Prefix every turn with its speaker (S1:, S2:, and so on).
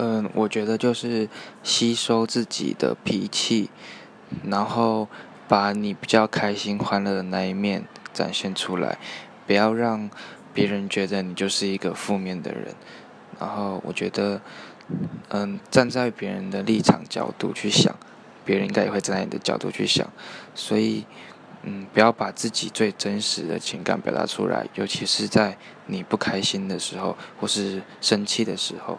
S1: 嗯我觉得就是吸收自己的脾气然后把你比较开心欢乐的那一面展现出来不要让别人觉得你就是一个负面的人。然后我觉得嗯站在别人的立场角度去想别人应该也会站在你的角度去想。所以嗯不要把自己最真实的情感表达出来尤其是在你不开心的时候或是生气的时候